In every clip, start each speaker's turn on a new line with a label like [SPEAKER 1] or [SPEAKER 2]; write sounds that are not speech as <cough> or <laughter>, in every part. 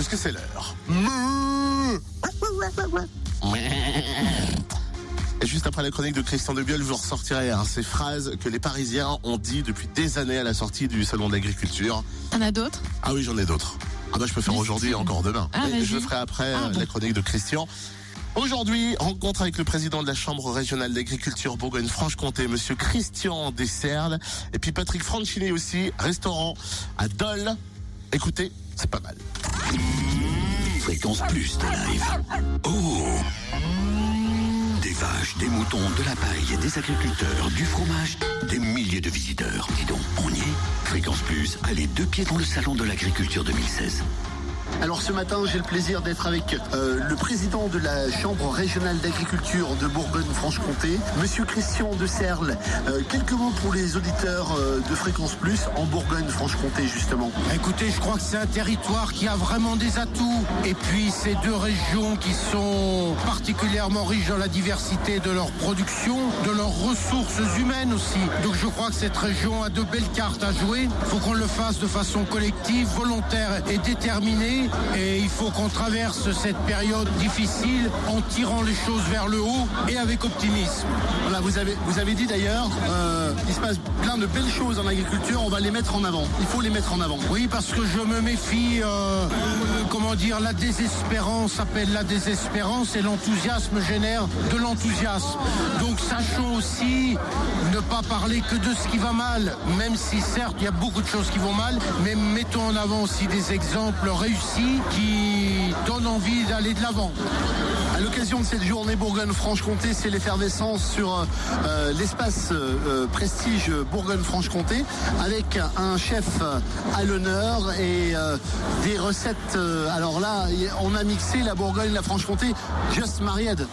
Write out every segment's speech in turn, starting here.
[SPEAKER 1] puisque c'est l'heure. Et juste après la chronique de Christian Debiol, je vous ressortirai hein, ces phrases que les Parisiens ont dit depuis des années à la sortie du salon de l'agriculture.
[SPEAKER 2] T'en as d'autres?
[SPEAKER 1] Ah oui, j'en ai d'autres. Ah bah je peux faire aujourd'hui et encore demain.
[SPEAKER 2] Ah,
[SPEAKER 1] Mais je ferai après
[SPEAKER 2] Ah,
[SPEAKER 1] euh,
[SPEAKER 2] bon.
[SPEAKER 1] la chronique de Christian. Aujourd'hui, rencontre avec le président de la Chambre régionale d'agriculture Bourgogne-Franche-Comté, monsieur Christian Desserles, et puis Patrick Franchini aussi, restaurant à Dole. Écoutez, c'est pas mal.
[SPEAKER 3] Fréquence Plus de live. Oh Des vaches, des moutons, de la paille, des agriculteurs, du fromage, des milliers de visiteurs. Dis donc, on y est Fréquence Plus, allez deux pieds dans le salon de l'agriculture 2016.
[SPEAKER 4] Alors ce matin, j'ai le plaisir d'être avec euh, le président de la Chambre régionale d'agriculture de Bourgogne-Franche-Comté, Monsieur Christian de Serle. Euh, quelques mots pour les auditeurs euh, de Fréquence Plus en Bourgogne-Franche-Comté justement.
[SPEAKER 5] Écoutez, je crois que c'est un territoire qui a vraiment des atouts. Et puis, ces deux régions qui sont particulièrement riches dans la diversité de leur production, de leurs ressources humaines aussi. Donc, je crois que cette région a de belles cartes à jouer. Il faut qu'on le fasse de façon collective, volontaire et déterminée. Et il faut qu'on traverse cette période difficile en tirant les choses vers le haut et avec optimisme.
[SPEAKER 4] Voilà, vous avez, vous avez dit d'ailleurs, euh, il se passe plein de belles choses en agriculture, on va les mettre en avant. Il faut les mettre en avant.
[SPEAKER 5] Oui, parce que je me méfie, euh, euh, comment dire, la désespérance appelle la désespérance et l'enthousiasme génère de l'enthousiasme. Donc sachons aussi ne pas parler que de ce qui va mal, même si certes il y a beaucoup de choses qui vont mal, mais mettons en avant aussi des exemples réussis qui donnent envie d'aller de l'avant.
[SPEAKER 4] L'occasion de cette journée Bourgogne-Franche-Comté, c'est l'effervescence sur euh, euh, l'espace euh, prestige Bourgogne-Franche-Comté avec un chef à l'honneur et des recettes. alors là, on a mixé la Bourgogne, la Franche-Comté, just married.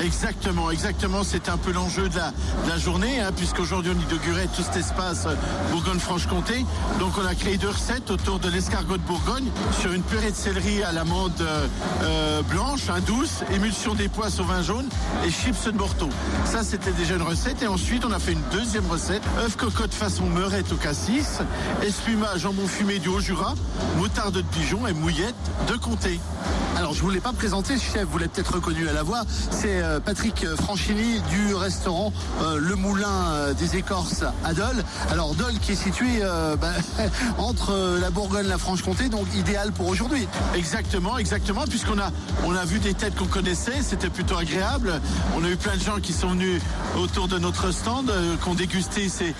[SPEAKER 6] Exactement, exactement. C'est un peu l'enjeu de la, journée, hein, puisqu'aujourd'hui on inaugurait tout cet espace Bourgogne-Franche-Comté. Donc on a créé deux recettes autour de l'escargot de Bourgogne sur une purée de céleri à l'amande blanche, hein, douce, émulsion des au vin jaune et chips de morteau. Ça c'était déjà une recette. Et ensuite on a fait une deuxième recette, œuf cocotte façon meurette au cassis, espuma jambon fumé du Haut-Jura, moutarde de Dijon et mouillette de Comté.
[SPEAKER 4] Alors je vous l'ai pas présenté, chef, vous l'avez peut-être reconnu à la voix. C'est euh, Patrick Franchini du restaurant euh, Le Moulin euh, des Écorces à Dole. Alors Dole qui est situé bah, <laughs> entre la Bourgogne et la Franche-Comté, donc idéal pour aujourd'hui.
[SPEAKER 6] Exactement, exactement, puisqu'on a, on a vu des têtes qu'on connaissait, c'était plutôt agréable. On a eu plein de gens qui sont venus autour de notre stand, euh, qui ont dégusté ces,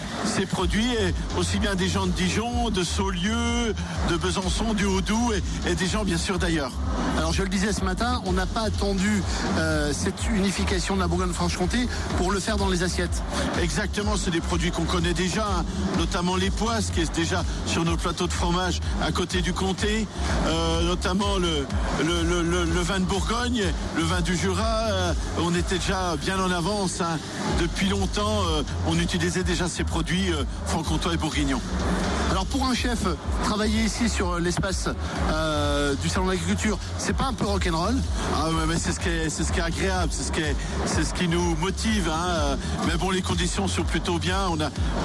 [SPEAKER 6] produits, aussi bien des gens de Dijon, de Saulieu, de Besançon, du Haut-Doubs, et, des gens bien sûr d'ailleurs.
[SPEAKER 4] Alors je le disais ce matin, on n'a pas attendu euh, cette unification de la Bourgogne-Franche-Comté pour le faire dans les assiettes.
[SPEAKER 6] Exactement, c'est des produits qu'on connaît déjà, notamment les poisses qui est déjà sur nos plateaux de fromage à côté du comté, euh, notamment le, le, vin de Bourgogne, du Jura. euh, on était déjà bien en avance. hein. Depuis longtemps, euh, on utilisait déjà ces produits euh, franc-comtois et bourguignons.
[SPEAKER 4] Alors pour un chef, travailler ici sur l'espace du salon d'agriculture, c'est pas un peu rock'n'roll?
[SPEAKER 6] Ah mais c'est ce qui est, agréable, c'est ce qui nous motive. hein, Mais bon, les conditions sont plutôt bien. On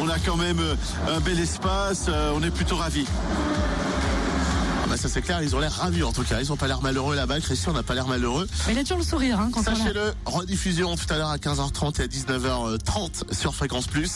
[SPEAKER 6] a, quand même un bel espace. On est plutôt ravis.
[SPEAKER 1] Ça c'est clair, ils ont l'air ravis en tout cas. Ils ont pas l'air malheureux là-bas. Christian n'a pas l'air malheureux.
[SPEAKER 2] Mais il a toujours le sourire hein, quand on.
[SPEAKER 1] Sachez-le, rediffusion tout à l'heure à 15h30 et à 19h30 sur Fréquence Plus.